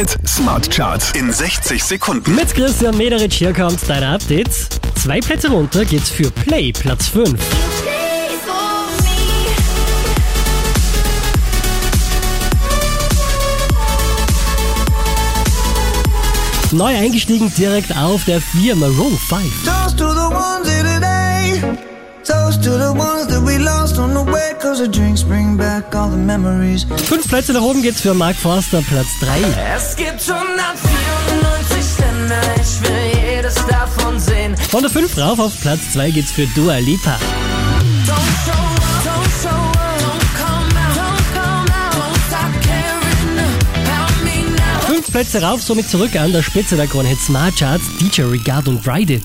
Hit Smart Charts in 60 Sekunden. Mit Christian Mederich hier kommt dein Update. Zwei Plätze runter geht's für Play, Platz 5. Neu eingestiegen direkt auf der 4 Maroon 5. Toast to the ones here today. Toast to the ones that we lost Fünf Plätze nach oben geht's für Mark Forster, Platz 3. Es gibt 194 Länder, ich will jedes davon sehen. Von der 5 rauf auf Platz 2 geht's für Dua Lipa. Fünf Plätze rauf, somit zurück an der Spitze der Krone Hit Smart Charts, DJ Regard und Ride It.